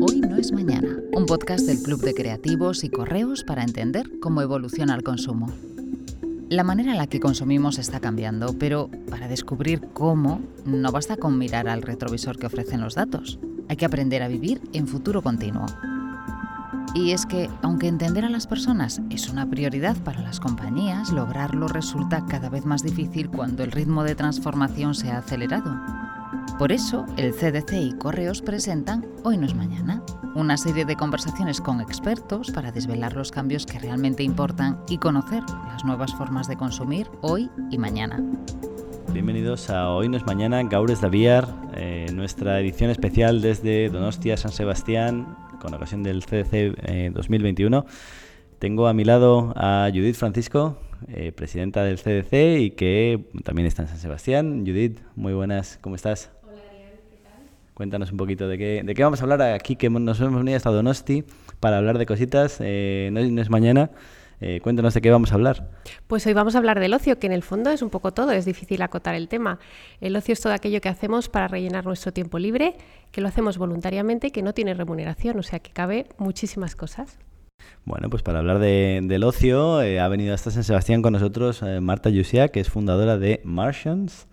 Hoy no es mañana, un podcast del Club de Creativos y Correos para entender cómo evoluciona el consumo. La manera en la que consumimos está cambiando, pero para descubrir cómo, no basta con mirar al retrovisor que ofrecen los datos. Hay que aprender a vivir en futuro continuo. Y es que, aunque entender a las personas es una prioridad para las compañías, lograrlo resulta cada vez más difícil cuando el ritmo de transformación se ha acelerado. Por eso, el CDC y Correos presentan Hoy no es mañana, una serie de conversaciones con expertos para desvelar los cambios que realmente importan y conocer las nuevas formas de consumir hoy y mañana. Bienvenidos a Hoy no es mañana, Gaures Daviar, eh, nuestra edición especial desde Donostia, San Sebastián, con ocasión del CDC 2021. Eh, Tengo a mi lado a Judith Francisco, eh, presidenta del CDC y que también está en San Sebastián. Judith, muy buenas, ¿cómo estás? Hola Ariel, ¿qué tal? Cuéntanos un poquito de qué, de qué vamos a hablar aquí, que nos hemos venido hasta Donosti para hablar de cositas. Eh, no, no, es mañana. Eh, cuéntanos de qué vamos a hablar. Pues hoy vamos a hablar del ocio, que en el fondo es un poco todo, es difícil acotar el tema. El ocio es todo aquello que hacemos para rellenar nuestro tiempo libre, que lo hacemos voluntariamente y que no tiene remuneración, o sea que cabe muchísimas cosas. Bueno, pues para hablar de, del ocio, eh, ha venido hasta San Sebastián con nosotros eh, Marta Yusia, que es fundadora de Martians.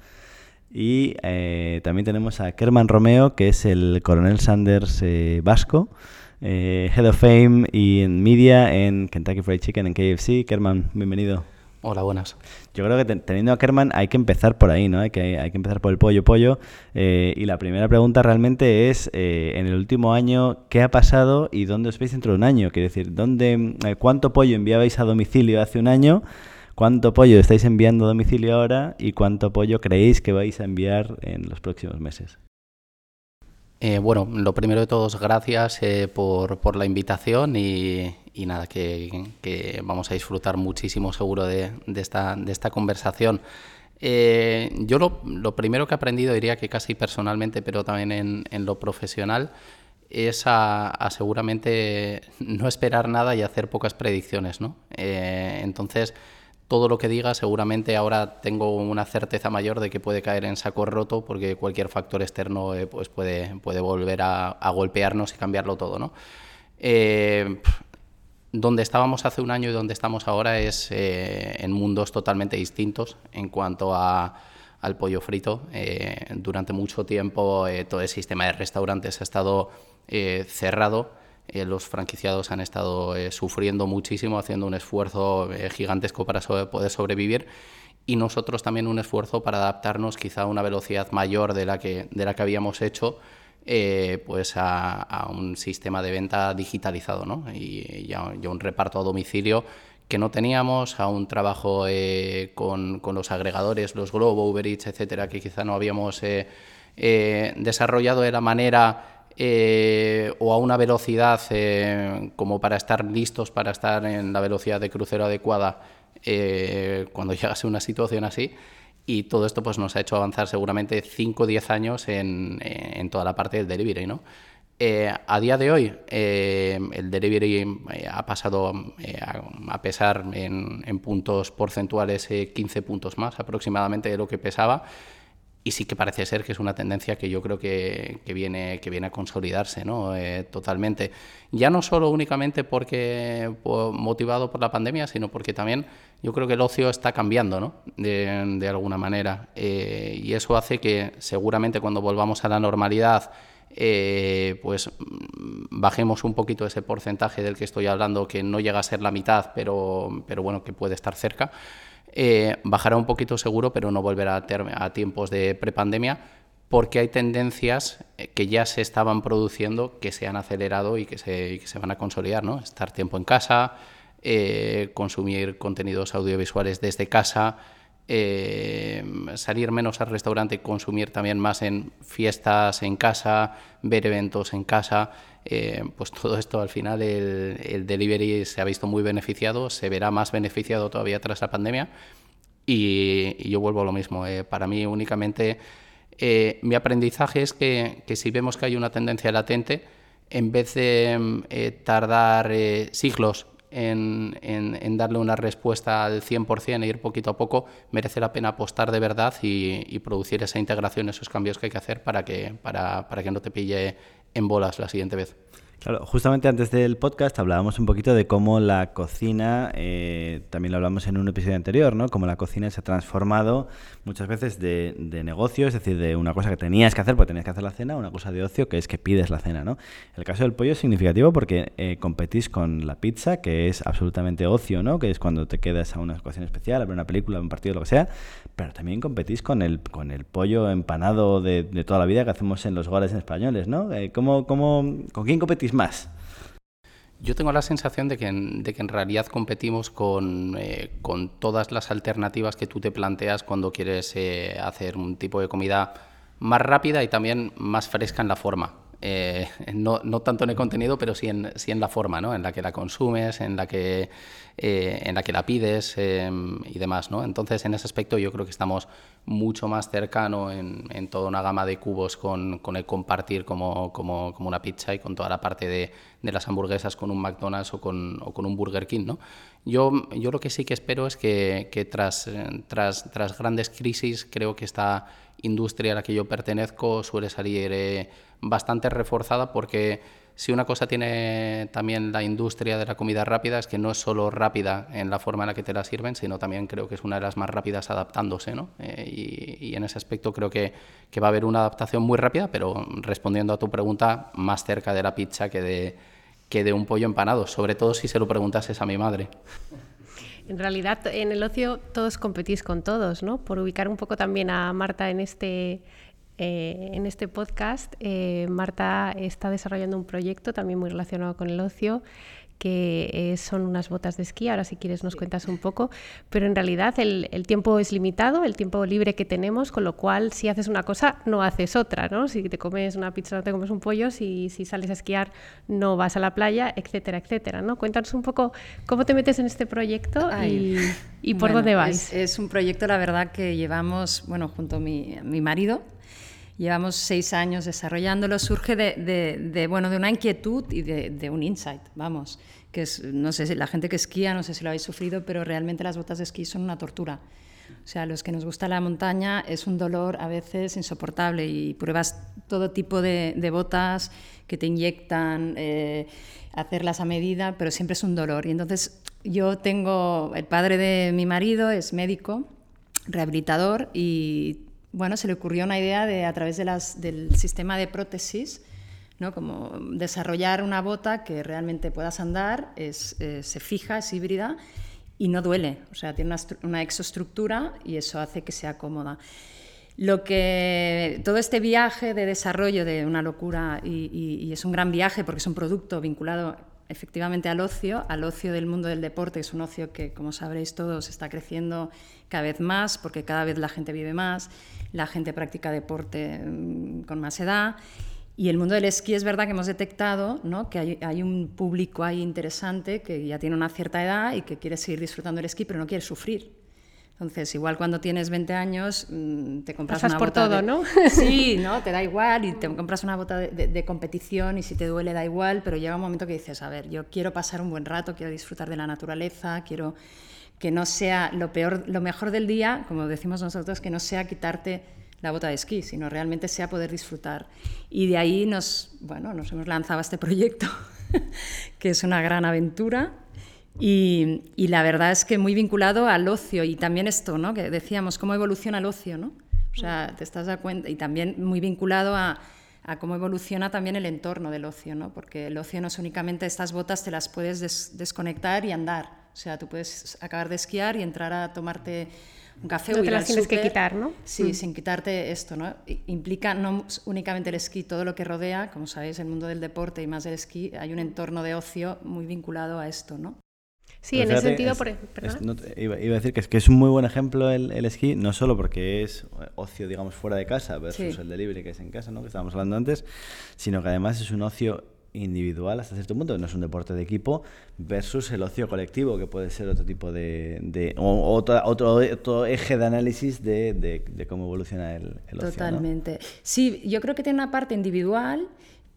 Y eh, también tenemos a Kerman Romeo, que es el coronel Sanders vasco. Eh, Head of Fame y en Media en Kentucky Fried Chicken en KFC. Kerman, bienvenido. Hola, buenas. Yo creo que te, teniendo a Kerman hay que empezar por ahí, ¿no? Hay que, hay que empezar por el pollo pollo. Eh, y la primera pregunta realmente es, eh, en el último año, ¿qué ha pasado y dónde os veis dentro de un año? Quiero decir, ¿dónde, eh, ¿cuánto pollo enviabais a domicilio hace un año? ¿Cuánto pollo estáis enviando a domicilio ahora? ¿Y cuánto pollo creéis que vais a enviar en los próximos meses? Eh, bueno, lo primero de todos, gracias eh, por, por, la invitación y, nada, que, vamos a disfrutar muchísimo seguro de, de, esta, conversación. Eh, yo lo, lo, primero que he aprendido, diría que casi personalmente, pero también en, en lo profesional, es a, a, seguramente no esperar nada y hacer pocas predicciones, ¿no? Entonces, todo lo que diga seguramente ahora tengo una certeza mayor de que puede caer en saco roto porque cualquier factor externo eh, pues puede, puede volver a, golpearnos y cambiarlo todo. ¿no? Eh, donde estábamos hace un año y donde estamos ahora es eh, en mundos totalmente distintos en cuanto a, al pollo frito. Durante mucho tiempo todo el sistema de restaurantes ha estado cerrado eh, los franquiciados han estado eh, sufriendo muchísimo, haciendo un esfuerzo eh, gigantesco para poder sobrevivir y nosotros también un esfuerzo para adaptarnos quizá a una velocidad mayor de la que, de la que habíamos hecho pues a, a, un sistema de venta digitalizado ¿no? y, ya, un reparto a domicilio que no teníamos, a un trabajo con, con, los agregadores, los Globo, Uber Eats, etcétera, que quizá no habíamos desarrollado de la manera eh, o a una velocidad eh, como para estar listos para estar en la velocidad de crucero adecuada eh, cuando llegase una situación así. Y todo esto pues, nos ha hecho avanzar seguramente 5 o 10 años en, toda la parte del delivery. ¿no? Eh, a día de hoy, el delivery ha pasado a pesar en, en puntos porcentuales 15 puntos más aproximadamente de lo que pesaba y sí que parece ser que es una tendencia que yo creo que, que viene, que viene a consolidarse ¿no? Eh, totalmente. Ya no solo únicamente porque por, motivado por la pandemia, sino porque también yo creo que el ocio está cambiando ¿no? de, de alguna manera. Eh, y eso hace que seguramente cuando volvamos a la normalidad, eh, pues bajemos un poquito ese porcentaje del que estoy hablando, que no llega a ser la mitad, pero, pero bueno, que puede estar cerca eh, bajará un poquito seguro, pero no volverá a, a tiempos de prepandemia, porque hay tendencias eh, que ya se estaban produciendo, que se han acelerado y que se, que se van a consolidar, ¿no? Estar tiempo en casa, eh, consumir contenidos audiovisuales desde casa, eh, salir menos al restaurante consumir también más en fiestas en casa, ver eventos en casa, eh, pues todo esto al final el, el, delivery se ha visto muy beneficiado, se verá más beneficiado todavía tras la pandemia y, yo vuelvo a lo mismo. Eh, para mí únicamente eh, mi aprendizaje es que, que, si vemos que hay una tendencia latente, en vez de eh, tardar siglos en, darle una respuesta al 100% e ir poquito a poco, merece la pena apostar de verdad y, y, producir esa integración, esos cambios que hay que hacer para que, para, para que no te pille en bolas la siguiente vez. Claro, justamente antes del podcast hablábamos un poquito de cómo la cocina, eh, también lo hablamos en un episodio anterior, ¿no? Cómo la cocina se ha transformado muchas veces de, negocio, es decir, de una cosa que tenías que hacer porque tenías que hacer la cena, una cosa de ocio que es que pides la cena, ¿no? El caso del pollo es significativo porque eh, competís con la pizza, que es absolutamente ocio, ¿no? Que es cuando te quedas a una ocasión especial, a ver una película, un partido, lo que sea, pero también competís con el, con el pollo empanado de, toda la vida que hacemos en los hogares españoles, ¿no? Eh, ¿cómo, cómo, ¿Con quién competís más? Yo tengo la sensación de que en, de que en realidad competimos con, eh, con, todas las alternativas que tú te planteas cuando quieres eh, hacer un tipo de comida más rápida y también más fresca en la forma. Eh, no, no, tanto en el contenido, pero sí en, sí en la forma, ¿no? en la que la consumes, en la que, eh, en la, que la pides em, y demás. ¿no? Entonces, en ese aspecto yo creo que estamos mucho más cercano en, en toda una gama de cubos con, con el compartir como, como, como, una pizza y con toda la parte de, de las hamburguesas con un McDonald's o con, o con un Burger King. ¿no? Yo, yo lo que sí que espero es que, tras, tras, tras grandes crisis, creo que esta industria a la que yo pertenezco suele salir eh, bastante reforzada porque si una cosa tiene también la industria de la comida rápida es que no es solo rápida en la forma en la que te la sirven, sino también creo que es una de las más rápidas adaptándose. ¿no? Eh, y, en ese aspecto creo que, que, va a haber una adaptación muy rápida, pero respondiendo a tu pregunta, más cerca de la pizza que de, que de un pollo empanado, sobre todo si se lo preguntases a mi madre. En realidad, en el ocio todos competís con todos, ¿no? Por ubicar un poco también a Marta en este, eh, en este podcast, eh, Marta está desarrollando un proyecto también muy relacionado con el ocio que eh, son unas botas de esquí, ahora si quieres nos cuentas un poco, pero en realidad el, tiempo es limitado, el tiempo libre que tenemos, con lo cual si haces una cosa no haces otra, ¿no? Si te comes una pizza no te comes un pollo, si, si sales a esquiar no vas a la playa, etcétera, etcétera, ¿no? Cuéntanos un poco cómo te metes en este proyecto y, y, por dónde vais. Es, un proyecto, la verdad, que llevamos, bueno, junto a mi, mi marido, Llevamos seis años desarrollándolo. Surge de, bueno, de una inquietud y de, un insight, vamos, que es, no sé si la gente que esquía, no sé si lo habéis sufrido, pero realmente las botas de esquí son una tortura. O sea, los que nos gusta la montaña es un dolor a veces insoportable y pruebas todo tipo de, botas que te inyectan, eh, hacerlas a medida, pero siempre es un dolor. Y entonces yo tengo, el padre de mi marido es médico, rehabilitador y bueno, se le ocurrió una idea de, a través del sistema de prótesis, ¿no? como desarrollar una bota que realmente puedas andar, es, eh, se fija, es híbrida y no duele, o sea, tiene una, una, exoestructura y eso hace que sea cómoda. Lo que todo este viaje de desarrollo de una locura y es un gran viaje porque es un producto vinculado efectivamente al ocio, al ocio del mundo del deporte, es un ocio que, como sabréis todos, está creciendo cada vez más porque cada vez la gente vive más, la gente practica deporte mm, con más edad. Y el mundo del esquí es verdad que hemos detectado ¿no? que hay, hay, un público ahí interesante que ya tiene una cierta edad y que quiere seguir disfrutando del esquí, pero no quiere sufrir. Entonces, igual cuando tienes 20 años, mm, te compras Pasas una por bota todo, de... ¿no? Sí, ¿no? Te da igual y te compras una bota de, de, competición y si te duele da igual, pero llega un momento que dices, a ver, yo quiero pasar un buen rato, quiero disfrutar de la naturaleza, quiero que no sea lo peor, lo mejor del día, como decimos nosotros, que no sea quitarte la bota de esquí, sino realmente sea poder disfrutar. Y de ahí nos, bueno, nos hemos lanzado a este proyecto, que es una gran aventura y, la verdad es que muy vinculado al ocio y también esto, ¿no? Que decíamos, cómo evoluciona el ocio, ¿no? O sea, te estás dando cuenta y también muy vinculado a, a, cómo evoluciona también el entorno del ocio, ¿no? Porque el ocio no es únicamente estas botas, te las puedes desconectar y andar. O sea, tú puedes acabar de esquiar y entrar a tomarte un café no te las tienes que quitar, ¿no? Sí, mm. sin quitarte esto, ¿no? Implica no únicamente el esquí, todo lo que rodea, como sabéis, el mundo del deporte y más del esquí, hay un entorno de ocio muy vinculado a esto, ¿no? Sí, en ese sentido, por, iba, a decir que es, que es un muy buen ejemplo el, esquí, no solo porque es ocio, digamos, fuera de casa versus el delivery que es en casa, ¿no? que estábamos hablando antes, sino que además es un ocio individual hasta cierto punto, no es un deporte de equipo, versus el ocio colectivo, que puede ser otro tipo de... de otro, otro, eje de análisis de, de, cómo evoluciona el, el ocio. Totalmente. Sí, yo creo que tiene una parte individual,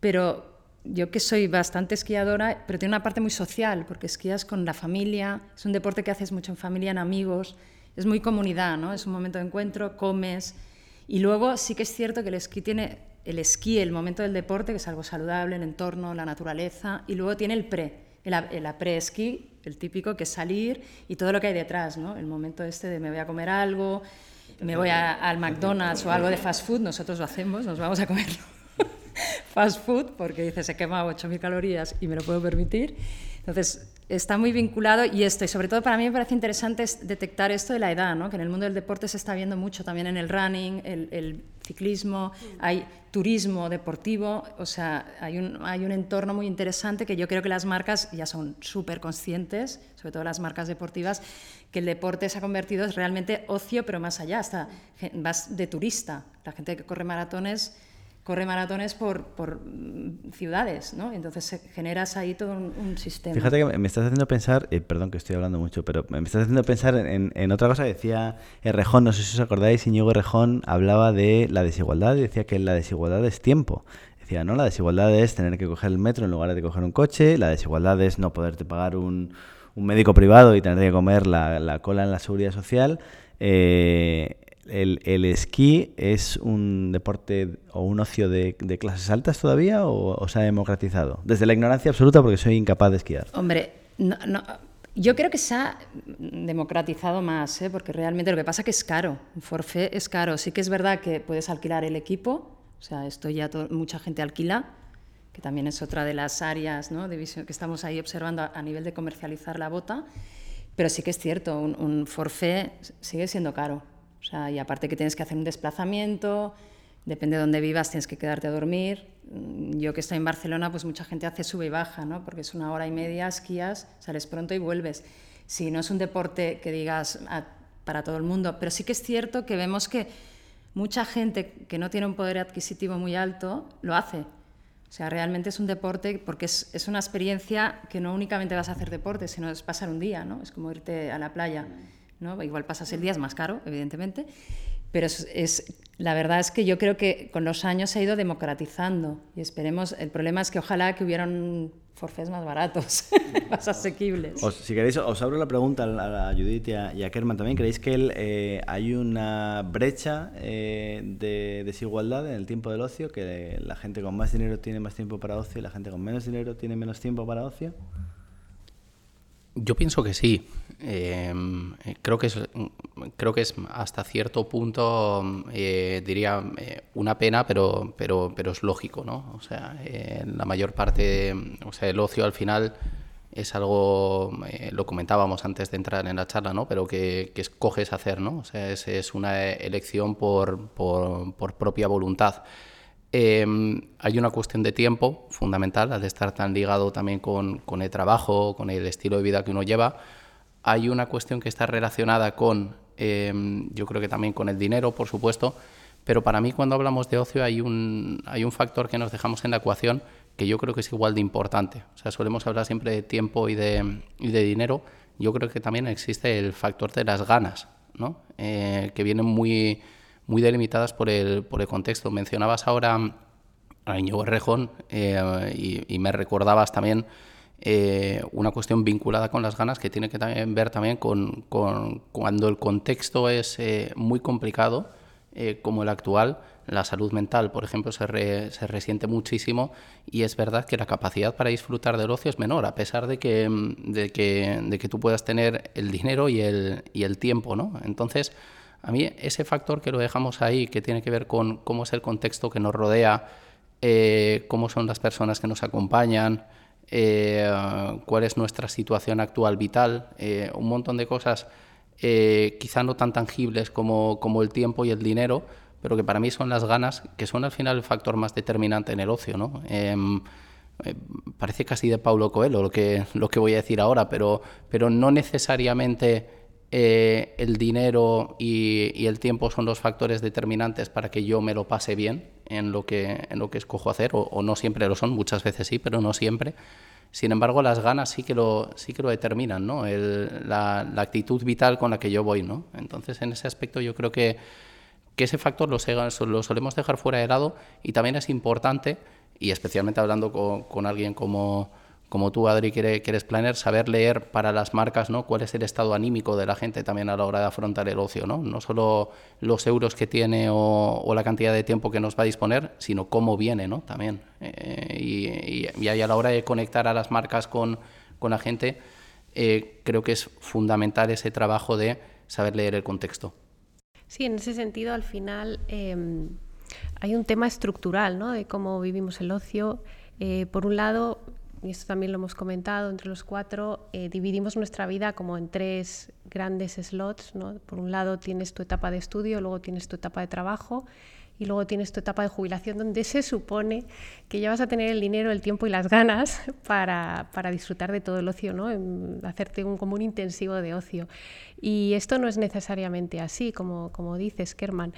pero yo que soy bastante esquiadora, pero tiene una parte muy social, porque esquías con la familia, es un deporte que haces mucho en familia, en amigos, es muy comunidad, ¿no? Es un momento de encuentro, comes. Y luego sí que es cierto que el esquí tiene el esquí, el momento del deporte, que es algo saludable, el entorno, la naturaleza, y luego tiene el pre, el, el pre-esquí, el típico, que es salir y todo lo que hay detrás, ¿no? El momento este de me voy a comer algo, me voy al McDonald's o algo de fast food, nosotros lo hacemos, nos vamos a comerlo fast food porque dice se quema 8.000 calorías y me lo puedo permitir. Entonces, está muy vinculado y esto, y sobre todo para mí me parece interesante detectar esto de la edad, ¿no? que en el mundo del deporte se está viendo mucho también en el running, el, ciclismo, hay turismo deportivo, o sea, hay un, hay un entorno muy interesante que yo creo que las marcas ya son súper conscientes, sobre todo las marcas deportivas, que el deporte se ha convertido realmente ocio, pero más allá, hasta vas de turista, la gente que corre maratones corre maratones por, por mm, ciudades, ¿no? Entonces generas ahí todo un, sistema. Fíjate que me estás haciendo pensar, eh, perdón que estoy hablando mucho, pero me estás haciendo pensar en, otra cosa que decía Errejón, no sé si os acordáis, Iñigo Errejón hablaba de la desigualdad y decía que la desigualdad es tiempo. Decía, no, la desigualdad es tener que coger el metro en lugar de coger un coche, la desigualdad es no poderte pagar un, médico privado y tener que comer la, la cola en la seguridad social. Eh, el, esquí es un deporte o un ocio de, clases altas todavía o, se ha democratizado? Desde la ignorancia absoluta porque soy incapaz de esquiar. Hombre, no, yo creo que se ha democratizado más, ¿eh? porque realmente lo que pasa es que es caro, un forfait es caro. Sí que es verdad que puedes alquilar el equipo, o sea, esto ya mucha gente alquila, que también es otra de las áreas ¿no? de visión que estamos ahí observando a, nivel de comercializar la bota, pero sí que es cierto, un, un forfait sigue siendo caro. O sea, y aparte que tienes que hacer un desplazamiento, depende de dónde vivas, tienes que quedarte a dormir. Mm, yo que estoy en Barcelona, pues mucha gente hace sube y baja, ¿no? Porque es una hora y media, esquías, sales pronto y vuelves. Si no es un deporte que digas para todo el mundo, pero sí que es cierto que vemos que mucha gente que no tiene un poder adquisitivo muy alto lo hace. O sea, realmente es un deporte porque es, es una experiencia que no únicamente vas a hacer deporte, sino es pasar un día, ¿no? Es como irte a la playa. Igual pasas el día, es más caro, evidentemente, pero es, la verdad es que yo creo que con los años se ha ido democratizando y esperemos, el problema es que ojalá que hubieran forfés más baratos, más asequibles. si queréis, os abro la pregunta a, Judith y a, Kerman también. ¿Creéis que eh, hay una brecha eh, de desigualdad en el tiempo del ocio? ¿Que la gente con más dinero tiene más tiempo para ocio y la gente con menos dinero tiene menos tiempo para ocio? Yo pienso que sí. Em, creo, que es, creo que es hasta cierto punto, eh, diría, eh, una pena, pero, pero, pero es lógico, ¿no? O sea, la mayor parte, o sea, el ocio al final es algo, eh, lo comentábamos antes de entrar en la charla, ¿no? Pero que, que escoges hacer, ¿no? O sea, es, es una elección por, por, por propia voluntad. Em, hay una cuestión de tiempo fundamental, al estar tan ligado también con, con, el trabajo, con el estilo de vida que uno lleva. Hay una cuestión que está relacionada con, em, yo creo que también con el dinero, por supuesto, pero para mí cuando hablamos de ocio hay un, hay un factor que nos dejamos en la ecuación que yo creo que es igual de importante. O sea, solemos hablar siempre de tiempo y de, y de dinero. Yo creo que también existe el factor de las ganas, ¿no? Eh, que vienen muy muy delimitadas por el, por el contexto. Mencionabas ahora a Iñigo Rejón eh, y, me recordabas también eh, una cuestión vinculada con las ganas que tiene que también ver también con, con cuando el contexto es eh, muy complicado, como el actual, la salud mental, por ejemplo, se, se, resiente muchísimo y es verdad que la capacidad para disfrutar del ocio es menor, a pesar de que, de que, de que tú puedas tener el dinero y el, y el tiempo, ¿no? Entonces, a mí ese factor que lo dejamos ahí, que tiene que ver con cómo es el contexto que nos rodea, eh, cómo son las personas que nos acompañan, eh, cuál es nuestra situación actual vital, eh, un montón de cosas quizá no tan tangibles como, como, el tiempo y el dinero, pero que para mí son las ganas, que son al final el factor más determinante en el ocio. ¿no? Em, parece casi de Paulo Coelho lo que, lo que voy a decir ahora, pero, pero no necesariamente eh, el dinero y, el tiempo son los factores determinantes para que yo me lo pase bien en lo que, en lo que escojo hacer, o, no siempre lo son, muchas veces sí, pero no siempre. Sin embargo, las ganas sí que lo, sí que lo determinan, ¿no? la, actitud vital con la que yo voy. ¿no? Entonces, en ese aspecto yo creo que, que ese factor lo, lo solemos dejar fuera de lado y también es importante y especialmente hablando con, alguien como, como tú, Adri, que eres planner, saber leer para las marcas ¿no? cuál es el estado anímico de la gente también a la hora de afrontar el ocio. No, no solo los euros que tiene o, la cantidad de tiempo que nos va a disponer, sino cómo viene ¿no? también. Eh, y, y, ahí a la hora de conectar a las marcas con, con la gente, eh, creo que es fundamental ese trabajo de saber leer el contexto. Sí, en ese sentido, al final em, hay un tema estructural ¿no? de cómo vivimos el ocio. Eh, por un lado, y esto también lo hemos comentado entre los cuatro, eh, dividimos nuestra vida como en tres grandes slots. ¿no? Por un lado tienes tu etapa de estudio, luego tienes tu etapa de trabajo y luego tienes tu etapa de jubilación donde se supone que ya vas a tener el dinero, el tiempo y las ganas para, para disfrutar de todo el ocio, ¿no? hacerte un, como un intensivo de ocio. Y esto no es necesariamente así, como, como dices, Kerman.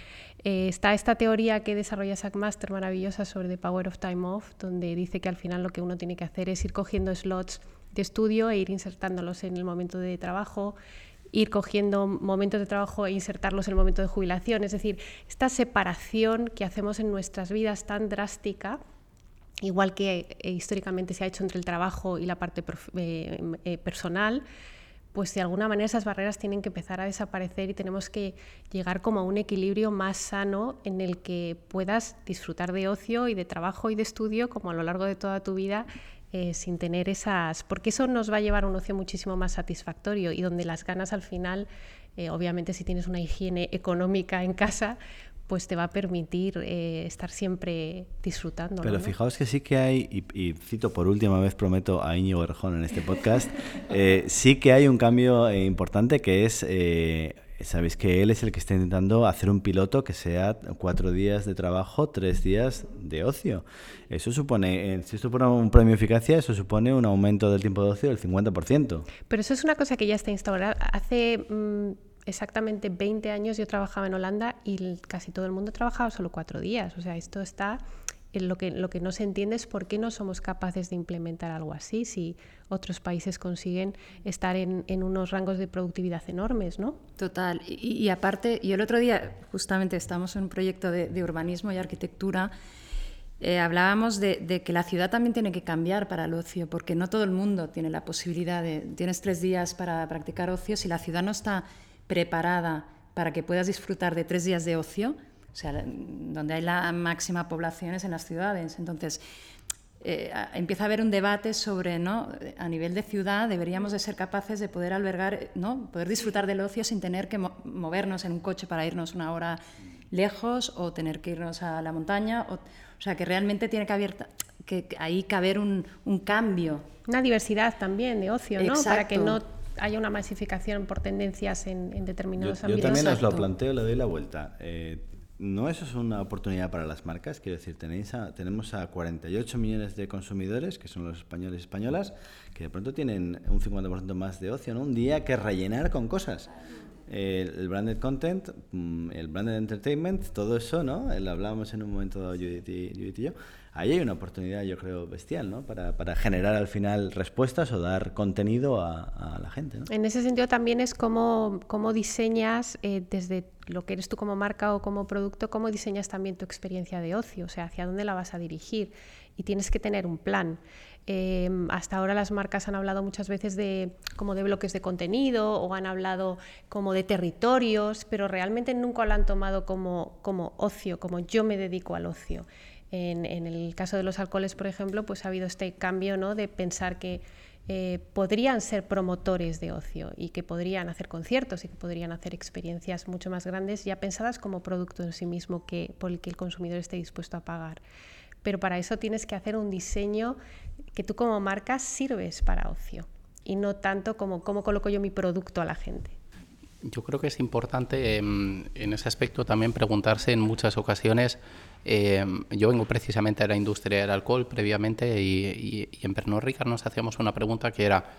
Eh, está esta teoría que desarrolla Sack Master maravillosa sobre The Power of Time Off, donde dice que al final lo que uno tiene que hacer es ir cogiendo slots de estudio e ir insertándolos en el momento de trabajo, ir cogiendo momentos de trabajo e insertarlos en el momento de jubilación. Es decir, esta separación que hacemos en nuestras vidas tan drástica, igual que eh, históricamente se ha hecho entre el trabajo y la parte eh, eh, personal, pues de alguna manera esas barreras tienen que empezar a desaparecer y tenemos que llegar como a un equilibrio más sano en el que puedas disfrutar de ocio y de trabajo y de estudio como a lo largo de toda tu vida eh, sin tener esas, porque eso nos va a llevar a un ocio muchísimo más satisfactorio y donde las ganas al final, eh, obviamente si tienes una higiene económica en casa, pues te va a permitir eh, estar siempre disfrutando. Pero fijaos que sí que hay, y, cito por última vez, prometo a Íñigo Erjón en este podcast, sí que hay un cambio importante que es Sabéis que él es el que está intentando hacer un piloto que sea cuatro días de trabajo, tres días de ocio. Eso supone, eh, si esto supone un premio de eficacia, eso supone un aumento del tiempo de ocio del 50%. Pero eso es una cosa que ya está instaurada. Hace mm, exactamente 20 años yo trabajaba en Holanda y casi todo el mundo trabajaba solo cuatro días. O sea, esto está lo que, lo que no se entiende es por qué no somos capaces de implementar algo así si otros países consiguen estar en, unos rangos de productividad enormes, ¿no? Total. Y, aparte, y el otro día justamente estamos en un proyecto de, urbanismo y arquitectura, eh, hablábamos de, que la ciudad también tiene que cambiar para el ocio, porque no todo el mundo tiene la posibilidad de, tienes tres días para practicar ocio, si la ciudad no está preparada para que puedas disfrutar de tres días de ocio, o sea, donde hay la máxima población es en las ciudades. Entonces, eh, empieza a haber un debate sobre, ¿no? A nivel de ciudad deberíamos de ser capaces de poder albergar, ¿no? Poder disfrutar del ocio sin tener que movernos en un coche para irnos una hora lejos o tener que irnos a la montaña. O, sea, que realmente tiene que haber que ahí caber un, un cambio. Una diversidad también de ocio, ¿no? Para que no haya una masificación por tendencias en, determinados ámbitos. Yo también os lo planteo, le doy la vuelta. Eh, ¿No eso es una oportunidad para las marcas? Quiero decir, tenéis tenemos a 48 millones de consumidores, que son los españoles y españolas, que de pronto tienen un 50% más de ocio, ¿no? Un día que rellenar con cosas. El, branded content, mm, el branded entertainment, todo eso, ¿no? Lo hablábamos en un momento Judith y yo ahí hay una oportunidad, yo creo, bestial, ¿no? Para, para generar al final respuestas o dar contenido a, la gente. ¿no? En ese sentido también es cómo, cómo diseñas eh, desde lo que eres tú como marca o como producto, cómo diseñas también tu experiencia de ocio, o sea, hacia dónde la vas a dirigir. Y tienes que tener un plan. Em, hasta ahora las marcas han hablado muchas veces de como de bloques de contenido o han hablado como de territorios, pero realmente nunca lo han tomado como, como ocio, como yo me dedico al ocio. En, el caso de los alcoholes, por ejemplo, pues ha habido este cambio ¿no? de pensar que eh, podrían ser promotores de ocio y que podrían hacer conciertos y que podrían hacer experiencias mucho más grandes ya pensadas como producto en sí mismo que, por el que el consumidor esté dispuesto a pagar. Pero para eso tienes que hacer un diseño que tú como marca sirves para ocio y no tanto como cómo coloco yo mi producto a la gente. Yo creo que es importante em, en ese aspecto también preguntarse en muchas ocasiones Em, yo vengo precisamente de la industria del alcohol previamente y, en Pernod Ricard nos hacíamos una pregunta que era,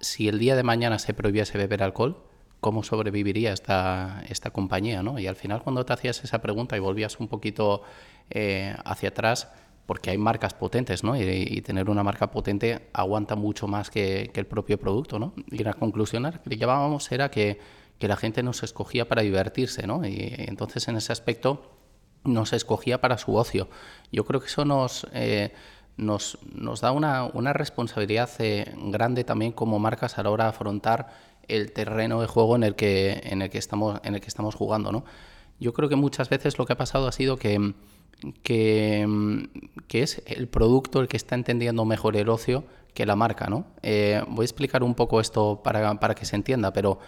si el día de mañana se prohibiese beber alcohol, ¿cómo sobreviviría esta, esta compañía? ¿no? Y al final cuando te hacías esa pregunta y volvías un poquito eh, hacia atrás, porque hay marcas potentes, ¿no? Y, tener una marca potente aguanta mucho más que, el propio producto, ¿no? Y la conclusión que llevábamos era que, que la gente nos escogía para divertirse, ¿no? Y entonces en ese aspecto nos escogía para su ocio. Yo creo que eso nos, eh, nos, nos, da una, una responsabilidad eh, grande también como marcas a la hora de afrontar el terreno de juego en el que, en el que, estamos, en el que estamos jugando. ¿no? Yo creo que muchas veces lo que ha pasado ha sido que, que, que es el producto el que está entendiendo mejor el ocio que la marca. ¿no? Eh, voy a explicar un poco esto para, para que se entienda, pero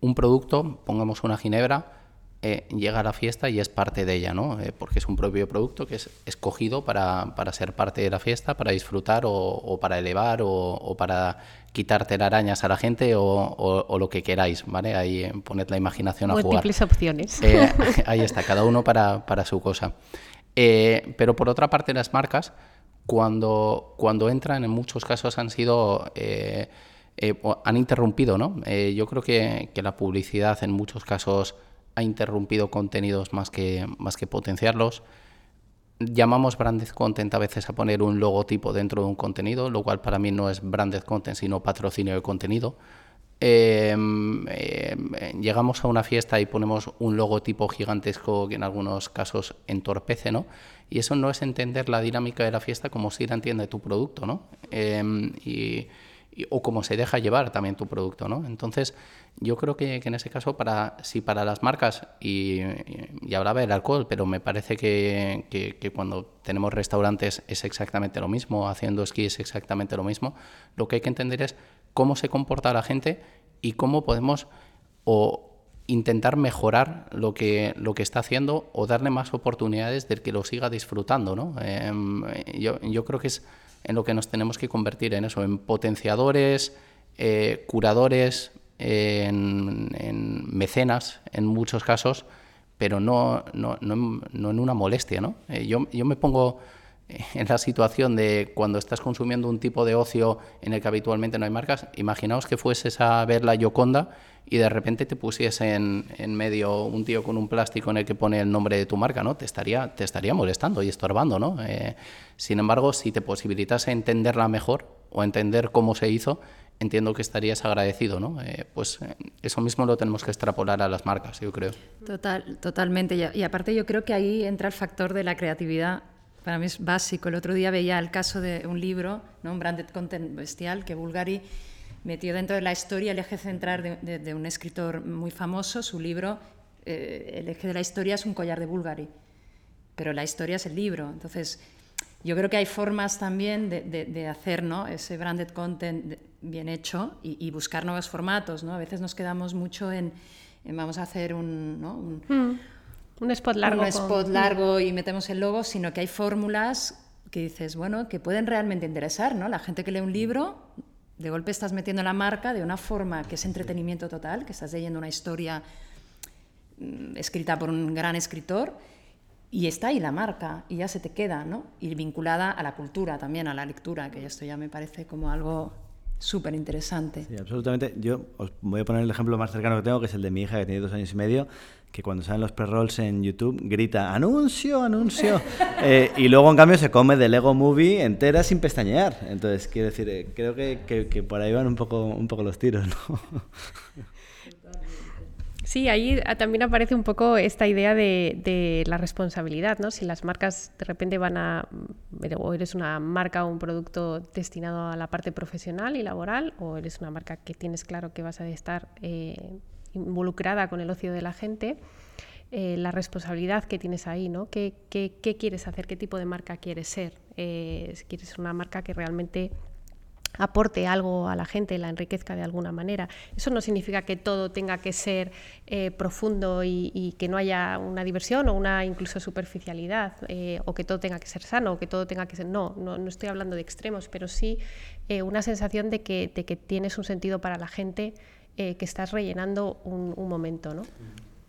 un producto, pongamos una ginebra, eh, llega a la fiesta y es parte de ella, ¿no? Eh, porque es un propio producto que es escogido para, para ser parte de la fiesta, para disfrutar o, para elevar o, para quitar telarañas a la gente o, lo que queráis, ¿vale? Ahí poned la imaginación a jugar. Múltiples opciones. ahí está, cada uno para, para su cosa. Pero por otra parte, las marcas, cuando, cuando entran, en muchos casos han sido... han interrumpido, ¿no? yo creo que, que la publicidad en muchos casos ha interrumpido contenidos más que, más que potenciarlos. Llamamos branded content a veces a poner un logotipo dentro de un contenido, lo cual para mí no es branded content, sino patrocinio de contenido. Em, em, llegamos a una fiesta y ponemos un logotipo gigantesco que en algunos casos entorpece, ¿no? Y eso no es entender la dinámica de la fiesta como si la entiende tu producto, ¿no? Em, y, o cómo se deja llevar también tu producto, ¿no? Entonces, yo creo que, en ese caso, para, si para las marcas, y, y hablaba del alcohol, pero me parece que, que, cuando tenemos restaurantes es exactamente lo mismo, haciendo esquí es exactamente lo mismo, lo que hay que entender es cómo se comporta la gente y cómo podemos o intentar mejorar lo que, lo que está haciendo o darle más oportunidades del que lo siga disfrutando, ¿no? Em, yo, yo creo que es en lo que nos tenemos que convertir en eso, en potenciadores, eh, curadores, en, mecenas en muchos casos, pero no, no, no, en una molestia. ¿no? Eh, yo, yo me pongo en la situación de cuando estás consumiendo un tipo de ocio en el que habitualmente no hay marcas, imaginaos que fueses a ver la Yoconda y de repente te pusiese en, en, medio un tío con un plástico en el que pone el nombre de tu marca, ¿no? Te estaría, te estaría molestando y estorbando, ¿no? Eh, sin embargo, si te posibilitase entenderla mejor o entender cómo se hizo, entiendo que estarías agradecido, ¿no? Eh, pues eh, eso mismo lo tenemos que extrapolar a las marcas, yo creo. Total, totalmente. Y, aparte yo creo que ahí entra el factor de la creatividad. Para mí es básico. El otro día veía el caso de un libro, ¿no? un branded content bestial, que Bulgari metió dentro de la historia el eje central de, un escritor muy famoso. Su libro, eh, el eje de la historia es un collar de Bulgari, pero la historia es el libro. Entonces, yo creo que hay formas también de, hacer ¿no? ese branded content bien hecho y, buscar nuevos formatos. ¿no? A veces nos quedamos mucho en, vamos a hacer un, ¿no? hmm. Un, spot largo. Un spot largo y metemos el logo, sino que hay fórmulas que dices, bueno, que pueden realmente interesar. ¿no? La gente que lee un libro, de golpe estás metiendo la marca de una forma que es entretenimiento total, que estás leyendo una historia mm, escrita por un gran escritor y está ahí la marca y ya se te queda, ¿no? Y vinculada a la cultura también, a la lectura, que esto ya me parece como algo súper interesante. Sí, absolutamente. Yo os voy a poner el ejemplo más cercano que tengo, que es el de mi hija, que tiene dos años y medio, que cuando salen los pre-rolls en YouTube grita anuncio, anuncio, eh, y luego en cambio se come de Lego Movie entera sin pestañear. Entonces, quiero decir, eh, creo que, que, por ahí van un poco, un poco los tiros, ¿no? Sí, ahí ah, también aparece un poco esta idea de, la responsabilidad, ¿no? Si las marcas de repente van a, mm, o eres una marca o un producto destinado a la parte profesional y laboral, o eres una marca que tienes claro que vas a estar eh, involucrada con el ocio de la gente, eh, la responsabilidad que tienes ahí, ¿no? ¿Qué, quieres hacer? ¿Qué tipo de marca quieres ser? Eh, quieres ser una marca que realmente aporte algo a la gente, la enriquezca de alguna manera. Eso no significa que todo tenga que ser eh, profundo y, que no haya una diversión o una incluso superficialidad, o que todo tenga que ser sano, o que todo tenga que ser... No, no, estoy hablando de extremos, pero sí una sensación de que, tienes un sentido para la gente, que estás rellenando un, momento. ¿no?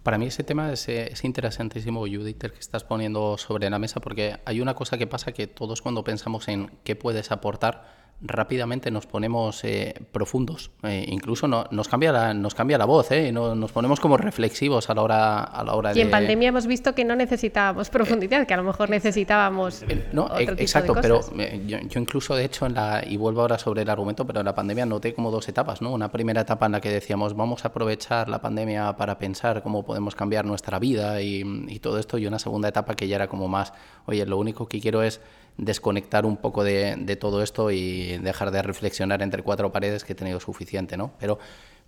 Para mí ese tema es, es, interesantísimo, Judith, que estás poniendo sobre la mesa, porque hay una cosa que pasa que todos cuando pensamos en qué puedes aportar, rápidamente nos ponemos eh, profundos. Eh, incluso no, nos, cambia la, nos cambia la voz, ¿eh? nos ponemos como reflexivos a la hora, a la hora y de... Y en pandemia hemos visto que no necesitábamos profundidad, que a lo mejor necesitábamos. no, exacto, pero yo, yo, incluso, de hecho, en la, y vuelvo ahora sobre el argumento, pero en la pandemia noté como dos etapas. ¿no? Una primera etapa en la que decíamos, vamos a aprovechar la pandemia para pensar cómo podemos cambiar nuestra vida y, y todo esto, y una segunda etapa que ya era como más, oye, lo único que quiero es desconectar un poco de, todo esto y dejar de reflexionar entre cuatro paredes que he tenido suficiente, ¿no? Pero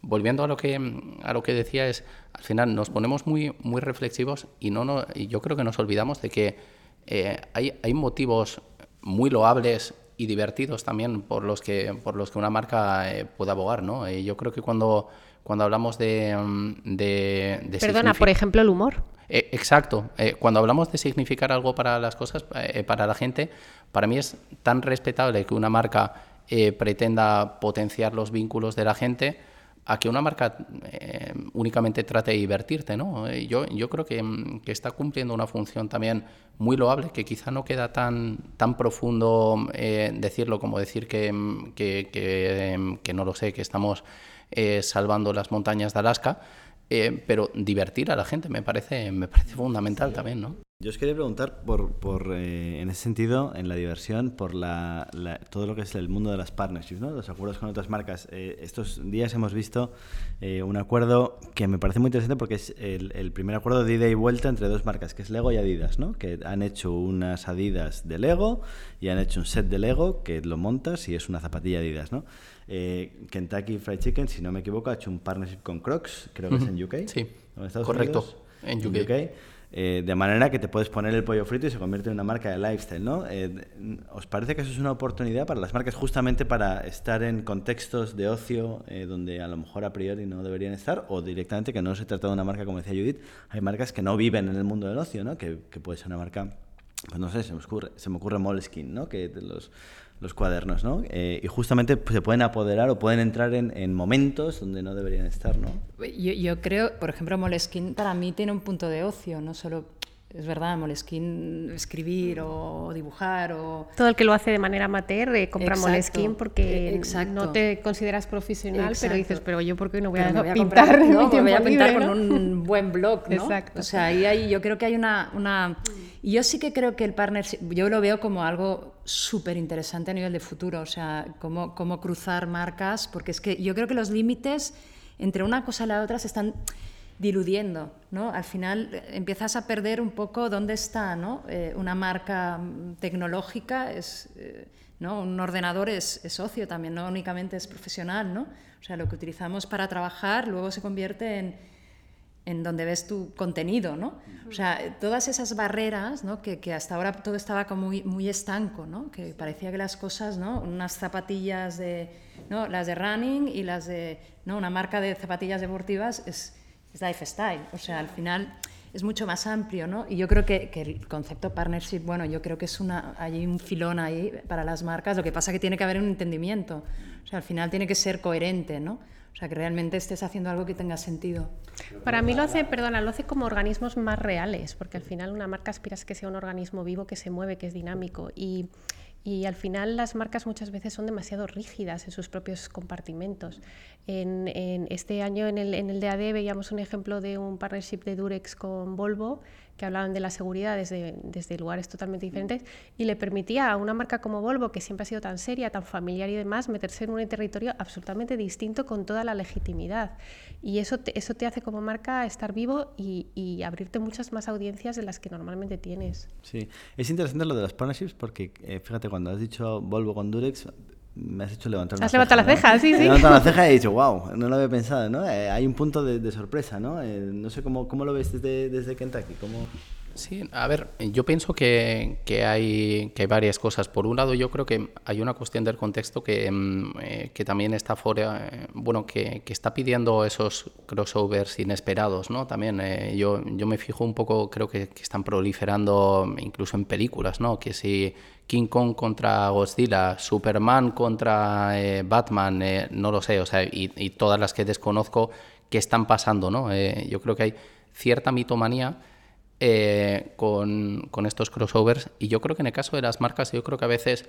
volviendo a lo que a lo que decía es al final nos ponemos muy muy reflexivos y no, no y yo creo que nos olvidamos de que eh, hay, hay motivos muy loables y divertidos también por los que por los que una marca eh, puede abogar, ¿no? Eh, yo creo que cuando cuando hablamos de, de perdona por ejemplo el humor eh, exacto. Eh, cuando hablamos de significar algo para las cosas, eh, para la gente, para mí es tan respetable que una marca pretenda potenciar los vínculos de la gente a que una marca únicamente trate de divertirte, ¿no? Yo, yo creo que, mm, que, está cumpliendo una función también muy loable, que quizá no queda tan, tan profundo decirlo como decir mm, que, que, que, no lo sé, que estamos salvando las montañas de Alaska, eh, pero divertir a la gente me parece, me parece fundamental también, ¿no? Yo os quería preguntar, por, por eh, en ese sentido, en la diversión, por la, todo lo que es el mundo de las partnerships, ¿no? los acuerdos con otras marcas. Eh, estos días hemos visto un acuerdo que me parece muy interesante porque es el, el, primer acuerdo de ida y vuelta entre dos marcas, que es Lego y Adidas, ¿no? que han hecho unas Adidas de Lego y han hecho un set de Lego que lo montas y es una zapatilla Adidas. ¿no? Eh, Kentucky Fried Chicken, si no me equivoco, ha hecho un partnership con Crocs, creo que es en UK. Sí, correcto, en UK. Eh, de manera que te puedes poner el pollo frito y se convierte en una marca de lifestyle, ¿no? Eh, ¿Os parece que eso es una oportunidad para las marcas justamente para estar en contextos de ocio donde a lo mejor a priori no deberían estar o directamente que no se trata de una marca como decía Judith, hay marcas que no viven en el mundo del ocio, ¿no? Que, que puede ser una marca pues no sé, se me ocurre, se me ocurre Moleskine, ¿no? Que los, los cuadernos, ¿no? Eh, y justamente se pueden apoderar o pueden entrar en, en momentos donde no deberían estar, ¿no? Yo, yo, creo, por ejemplo, Moleskine para mí tiene un punto de ocio, no solo es verdad, Moleskine, escribir o dibujar o... Todo el que lo hace de manera amateur eh, compra Moleskine porque e, no te consideras profesional, pero dices, pero yo por qué no voy a, voy a pintar no, voy a pintar con un buen blog, ¿no? Exacto. O sea, ahí hay, yo creo que hay una, una... Yo sí que creo que el partnership, yo lo veo como algo súper interesante a nivel de futuro, o sea, cómo, cómo cruzar marcas, porque es que yo creo que los límites entre una cosa y la otra se están diludiendo, ¿no? Al final eh, empiezas a perder un poco dónde está, ¿no? Eh, una marca mm, tecnológica es, eh, ¿no? Un ordenador es, es, socio también, no únicamente es profesional, ¿no? O sea, lo que utilizamos para trabajar luego se convierte en, en donde ves tu contenido, ¿no? O sea, todas esas barreras, ¿no? Que, que hasta ahora todo estaba como muy, muy estanco, ¿no? Que parecía que las cosas, ¿no? Unas zapatillas de, ¿no? Las de running y las de, ¿no? Una marca de zapatillas deportivas es es lifestyle. O sea, al final es mucho más amplio, ¿no? Y yo creo que, que, el concepto partnership, bueno, yo creo que es una, hay un filón ahí para las marcas, lo que pasa es que tiene que haber un entendimiento, o sea, al final tiene que ser coherente, ¿no? O sea, que realmente estés haciendo algo que tenga sentido. Para mí lo hace, perdona, lo hace como organismos más reales, porque al final una marca aspiras que sea un organismo vivo, que se mueve, que es dinámico. Y y al final las marcas muchas veces son demasiado rígidas en sus propios compartimentos. En, este año en el, en el DAD veíamos un ejemplo de un partnership de Durex con Volvo que hablaban de la seguridad desde, desde lugares totalmente diferentes y le permitía a una marca como Volvo, que siempre ha sido tan seria, tan familiar y demás, meterse en un territorio absolutamente distinto con toda la legitimidad. Y eso te, eso te hace como marca estar vivo y, y abrirte muchas más audiencias de las que normalmente tienes. Sí, es interesante lo de las partnerships porque, eh, fíjate, cuando has dicho Volvo con Durex, me has hecho levantar Has levantado la ceja, sí, sí. He levantado la ceja y he dicho, wow, no lo había pensado, ¿no? Eh, hay un punto de, de sorpresa, ¿no? Eh, no sé cómo, cómo lo ves desde, desde Kentucky, ¿cómo...? Sí, a ver, yo pienso que, que, hay, que hay varias cosas. Por un lado, yo creo que hay una cuestión del contexto que, mm, eh, que también está fuera, eh, bueno, que, que, está pidiendo esos crossovers inesperados, ¿no? También eh, yo, yo me fijo un poco, creo que, que, están proliferando incluso en películas, ¿no? Que si King Kong contra Godzilla, Superman contra Batman, no lo sé, o sea, y, todas las que desconozco que están pasando, ¿no? yo creo que hay cierta mitomanía eh, con, con, estos crossovers. Y yo creo que en el caso de las marcas, yo creo que a veces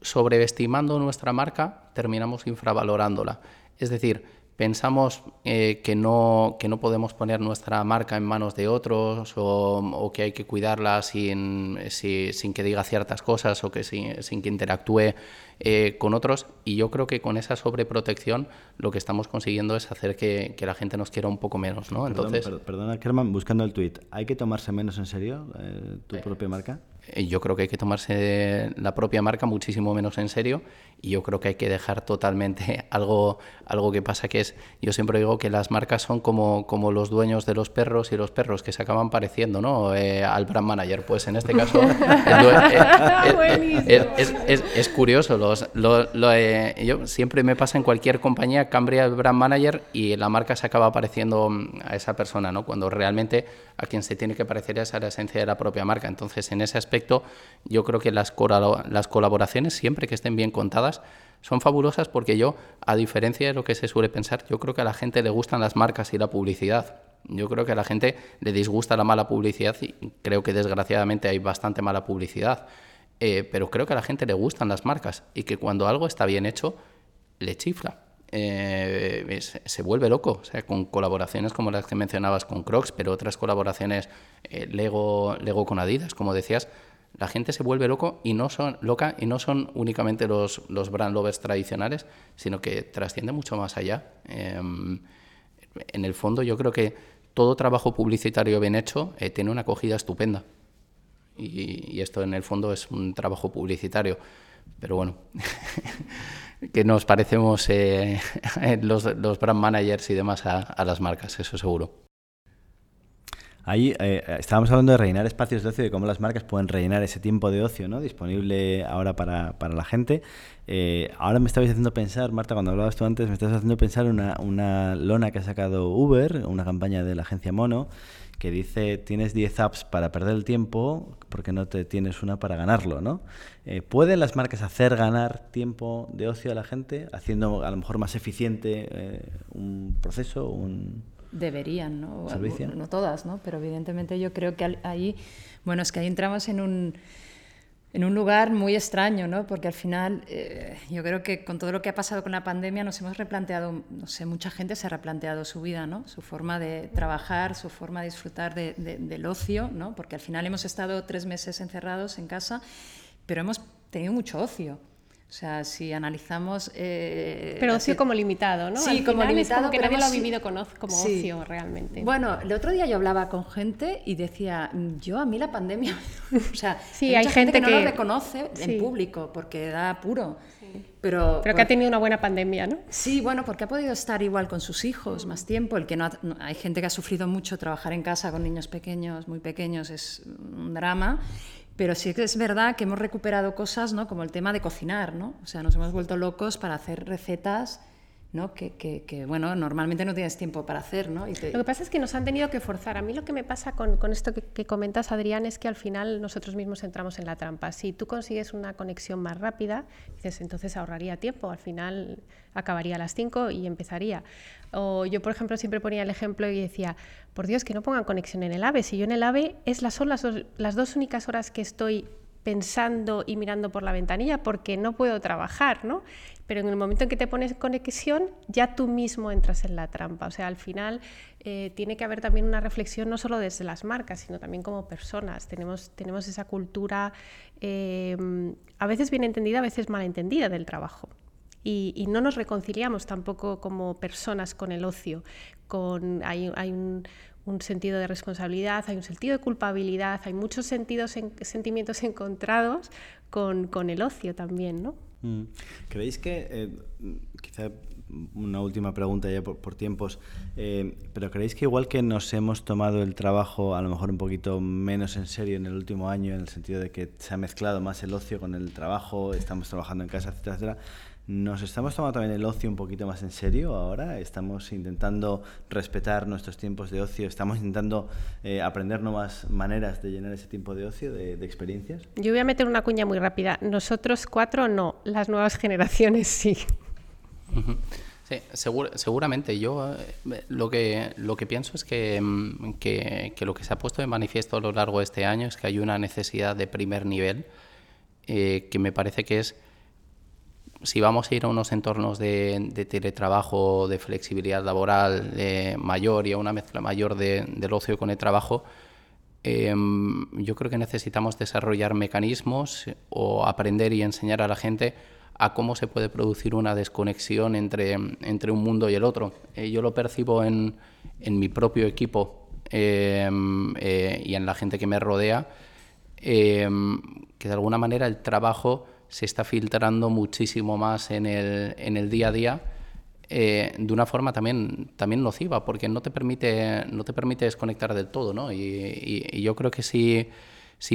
sobreestimando nuestra marca, terminamos infravalorándola. Es decir, pensamos eh, que, no, que no podemos poner nuestra marca en manos de otros o, que hay que cuidarla sin, sin, que diga ciertas cosas o que sin que interactúe eh, con otros. Y yo creo que con esa sobreprotección lo que estamos consiguiendo es hacer que, que la gente nos quiera un poco menos. ¿no? Entonces, perdona, Kerman, buscando el tweet, ¿hay que tomarse menos en serio eh, tu propia marca? yo creo que hay que tomarse la propia marca muchísimo menos en serio y yo creo que hay que dejar totalmente algo, algo que pasa que es, yo siempre digo que las marcas son como, como los dueños de los perros y los perros que se acaban pareciendo ¿no? Eh, al brand manager. Pues en este caso es, curioso, eh, yo siempre me pasa en cualquier compañía, cambia el brand manager y la marca se acaba pareciendo mm, a esa persona, ¿no? cuando realmente a quien se tiene que parecer es a la esencia de la propia marca. Entonces en ese aspecto yo creo que las, las colaboraciones siempre que estén bien contadas son fabulosas porque yo, a diferencia de lo que se suele pensar, yo creo que a la gente le gustan las marcas y la publicidad. Yo creo que a la gente le disgusta la mala publicidad y creo que desgraciadamente hay bastante mala publicidad. Eh, pero creo que a la gente le gustan las marcas y que cuando algo está bien hecho, le chifla. Eh, se, vuelve loco, o sea, con colaboraciones como las que mencionabas con Crocs, pero otras colaboraciones eh, Lego, con Adidas, como decías, la gente se vuelve loco y no son loca y no son únicamente los, los brand lovers tradicionales, sino que trasciende mucho más allá. Em, en el fondo yo creo que todo trabajo publicitario bien hecho eh, tiene una acogida estupenda. Y, esto en el fondo es un trabajo publicitario. Pero bueno, que nos parecemos eh, los, los, brand managers y demás a las marcas, eso seguro. Ahí eh, estábamos hablando de rellenar espacios de ocio y cómo las marcas pueden rellenar ese tiempo de ocio ¿no? disponible ahora para, para la gente. Eh, ahora me estabais haciendo pensar, Marta, cuando hablabas tú antes, me estabas haciendo pensar una, una lona que ha sacado Uber, una campaña de la agencia Mono, que dice tienes 10 apps para perder el tiempo porque no te tienes una para ganarlo, ¿no? Eh, ¿Pueden las marcas hacer ganar tiempo de ocio a la gente haciendo a lo mejor más eficiente un proceso, un deberían, ¿no? No todas, ¿no? Pero evidentemente yo creo que ahí, bueno, es que ahí entramos en un, en un lugar muy extraño, ¿no? Porque al final eh, yo creo que con todo lo que ha pasado con la pandemia nos hemos replanteado, no sé, mucha gente se ha replanteado su vida, ¿no? Su forma de trabajar, su forma de disfrutar del ocio, ¿no? Porque al final hemos estado tres meses encerrados en casa, pero hemos tenido mucho ocio. O sea, si analizamos... Eh, pero ocio como limitado, ¿no? Sí, como limitado. que nadie lo ha vivido como ocio realmente. Bueno, el otro día yo hablaba con gente y decía, yo a mí la pandemia... o sea, sí, hay, gente, que, no lo reconoce en público porque da apuro. Pero, pero que ha tenido una buena pandemia, ¿no? Sí, bueno, porque ha podido estar igual con sus hijos más tiempo. El que no, hay gente que ha sufrido mucho trabajar en casa con niños pequeños, muy pequeños, es un drama. Pero sí que es verdad que hemos recuperado cosas, ¿no? Como el tema de cocinar, ¿no? O sea, nos hemos vuelto locos para hacer recetas Que, bueno, normalmente no tienes tiempo para hacer. ¿no? Lo que pasa es que nos han tenido que forzar. A mí lo que me pasa con, con esto que, comentas, Adrián, es que al final nosotros mismos entramos en la trampa. Si tú consigues una conexión más rápida, dices, entonces ahorraría tiempo. Al final acabaría a las 5 y empezaría. O yo, por ejemplo, siempre ponía el ejemplo y decía, por Dios, que no pongan conexión en el AVE. Si yo en el AVE es las, son las las dos únicas horas que estoy pensando y mirando por la ventanilla porque no puedo trabajar, ¿no? Pero en el momento en que te pones conexión, ya tú mismo entras en la trampa. O sea, al final eh, tiene que haber también una reflexión no solo desde las marcas, sino también como personas. Tenemos, tenemos esa cultura eh, a veces bien entendida, a veces mal entendida del trabajo. Y, no nos reconciliamos tampoco como personas con el ocio. Con, hay, hay un, un sentido de responsabilidad, hay un sentido de culpabilidad, hay muchos sentidos sentimientos encontrados con, con, el ocio también, ¿no? Mm. ¿Creéis que, eh, quizá una última pregunta ya por, tiempos, eh, pero creéis que igual que nos hemos tomado el trabajo a lo mejor un poquito menos en serio en el último año, en el sentido de que se ha mezclado más el ocio con el trabajo, estamos trabajando en casa, etcétera, etcétera, nos estamos tomando también el ocio un poquito más en serio ahora, estamos intentando respetar nuestros tiempos de ocio, estamos intentando eh, aprender nuevas maneras de llenar ese tiempo de ocio, de, experiencias. Yo voy a meter una cuña muy rápida. Nosotros cuatro no, las nuevas generaciones sí. Sí, seguramente. Yo eh, lo, que, lo que pienso es mm, que, que, lo que se ha puesto de manifiesto a lo largo de este año es que hay una necesidad de primer nivel eh, que me parece que es si vamos a ir a unos entornos de, teletrabajo, de flexibilidad laboral mayor y a una mezcla mayor del ocio con el trabajo, em, yo creo que necesitamos desarrollar mecanismos o aprender y enseñar a la gente a cómo se puede producir una desconexión entre, entre un mundo y el otro. Eh, yo lo percibo en, en mi propio equipo em, eh, y en la gente que me rodea, em, que de alguna manera el trabajo se está filtrando muchísimo más en el, en el día a día. Eh, de una forma también, también nociva, porque no te permite, no te permite desconectar del todo, ¿no? Y, yo creo que si,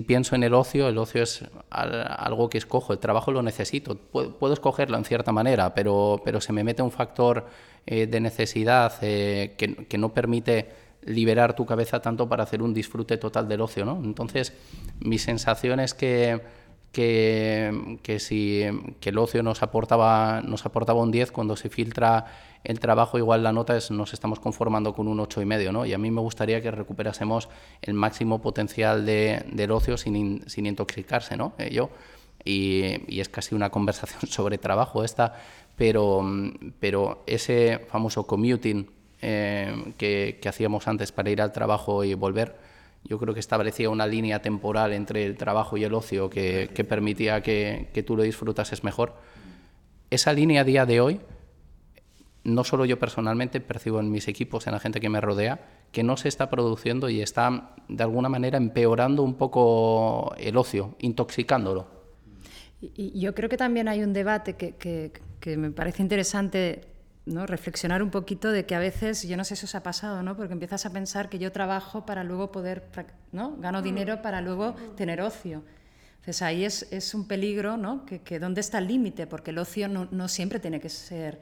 pienso en el ocio, el ocio es algo que escojo, el trabajo lo necesito, puedo, escogerlo en cierta manera, pero, pero se me mete un factor eh, de necesidad eh, que, que, no permite liberar tu cabeza tanto para hacer un disfrute total del ocio, ¿no? Entonces, mi sensación es que que, que si que el ocio nos aportaba, nos aportaba un 10, cuando se filtra el trabajo igual la nota es nos estamos conformando con un 8,5, y medio, ¿no? Y a mí me gustaría que recuperásemos el máximo potencial de, del ocio sin, sin intoxicarse, ¿no? Eh, yo, y, y, es casi una conversación sobre trabajo esta, pero, pero ese famoso commuting eh, que, que hacíamos antes para ir al trabajo y volver, yo creo que establecía una línea temporal entre el trabajo y el ocio que, permitía que, tú lo disfrutases mejor. Esa línea día de hoy, no solo yo personalmente percibo en mis equipos, en la gente que me rodea, que no se está produciendo y está de alguna manera empeorando un poco el ocio, intoxicándolo. Y yo creo que también hay un debate que me parece interesante ¿no? reflexionar un poquito de que a veces, yo no sé si os ha pasado, ¿no? porque empiezas a pensar que yo trabajo para luego poder, ¿no? gano mm. dinero para luego tener ocio. Entonces ahí es, es un peligro, ¿no? Que, que ¿dónde está el límite? Porque el ocio no, no, siempre tiene que ser,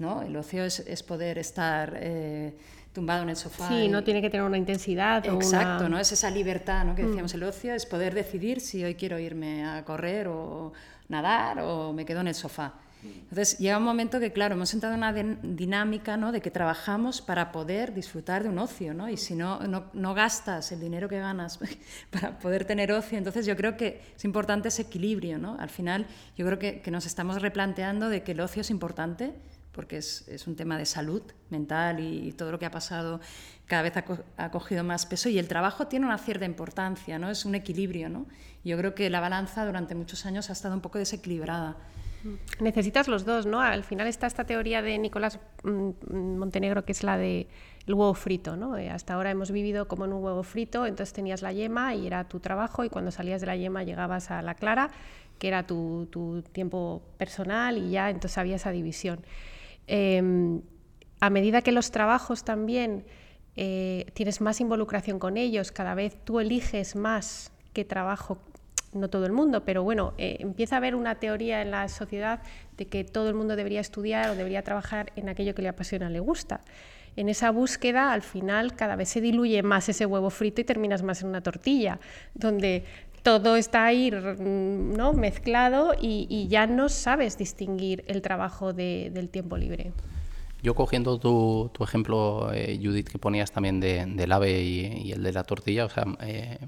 ¿no? El ocio es, es poder estar eh, tumbado en el sofá. Sí, no tiene que tener una intensidad. Exacto, ¿no? Es esa libertad, ¿no? Que mm. decíamos, el ocio es poder decidir si hoy quiero irme a correr o nadar o me quedo en el sofá. Entonces llega un momento que, claro, hemos entrado en una dinámica ¿no? de que trabajamos para poder disfrutar de un ocio, ¿no? Y si no, no, gastas el dinero que ganas para poder tener ocio, entonces yo creo que es importante ese equilibrio, ¿no? Al final yo creo que, que nos estamos replanteando de que el ocio es importante, porque es, es, un tema de salud mental y, todo lo que ha pasado cada vez ha, cogido más peso y el trabajo tiene una cierta importancia, ¿no? Es un equilibrio, ¿no? Yo creo que la balanza durante muchos años ha estado un poco desequilibrada. Necesitas los dos, ¿no? Al final está esta teoría de Nicolás mm, Montenegro, que es la de el huevo frito, ¿no? Eh, hasta ahora hemos vivido como en un huevo frito, entonces tenías la yema y era tu trabajo y cuando salías de la yema llegabas a la clara, que era tu, tiempo personal y ya entonces había esa división. Em, a medida que los trabajos también eh, tienes más involucración con ellos, cada vez tú eliges más qué trabajo no todo el mundo, pero bueno, eh, empieza a haber una teoría en la sociedad de que todo el mundo debería estudiar o debería trabajar en aquello que le apasiona, le gusta. En esa búsqueda, al final, cada vez se diluye más ese huevo frito y terminas más en una tortilla, donde todo está ahí ¿no? mezclado y, ya no sabes distinguir el trabajo del tiempo libre. Yo cogiendo tu, ejemplo, eh, Judith, que ponías también del ave y, el de la tortilla, o sea, eh,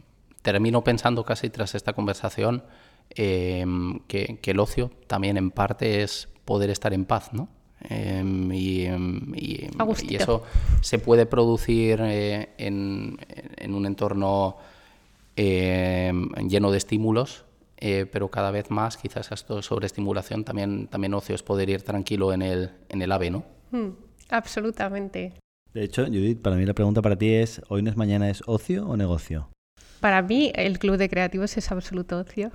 termino pensando casi tras esta conversación em, que, el ocio también en parte es poder estar en paz, ¿no? Em, em, y, eso se puede producir eh, en, un entorno lleno de estímulos, eh, pero cada vez más quizás esto sobreestimulación también, también ocio es poder ir tranquilo en el, en el ave, ¿no? Hmm, absolutamente. De hecho, Judith, para mí la pregunta para ti es, ¿hoy no es mañana es ocio o negocio? Para mí, el Club de Creativos es absoluto ocio.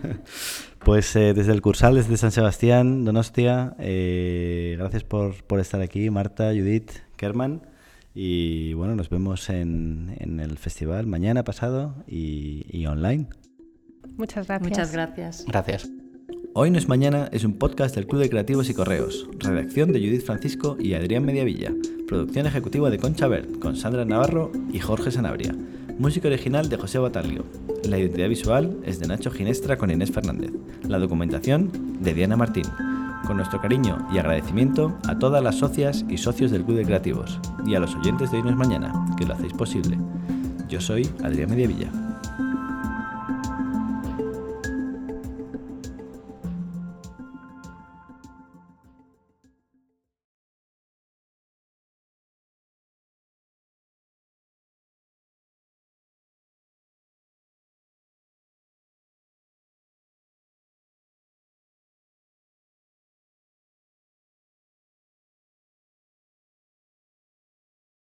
pues eh, desde el Cursal, desde San Sebastián, Donostia, eh, gracias por, estar aquí, Marta, Judith, Kerman. Y bueno, nos vemos en, el festival mañana pasado y, y online. Muchas gracias. Muchas gracias. Gracias. Hoy no es mañana es un podcast del Club de Creativos y Correos. Redacción de Judith Francisco y Adrián Mediavilla. Producción ejecutiva de Concha Bert con Sandra Navarro y Jorge Sanabria. Música original de José Batalio. La identidad visual es de Nacho Ginestra con Inés Fernández. La documentación de Diana Martín. Con nuestro cariño y agradecimiento a todas las socias y socios del Club de Creativos y a los oyentes de es Mañana, que lo hacéis posible. Yo soy Adrián Mediavilla.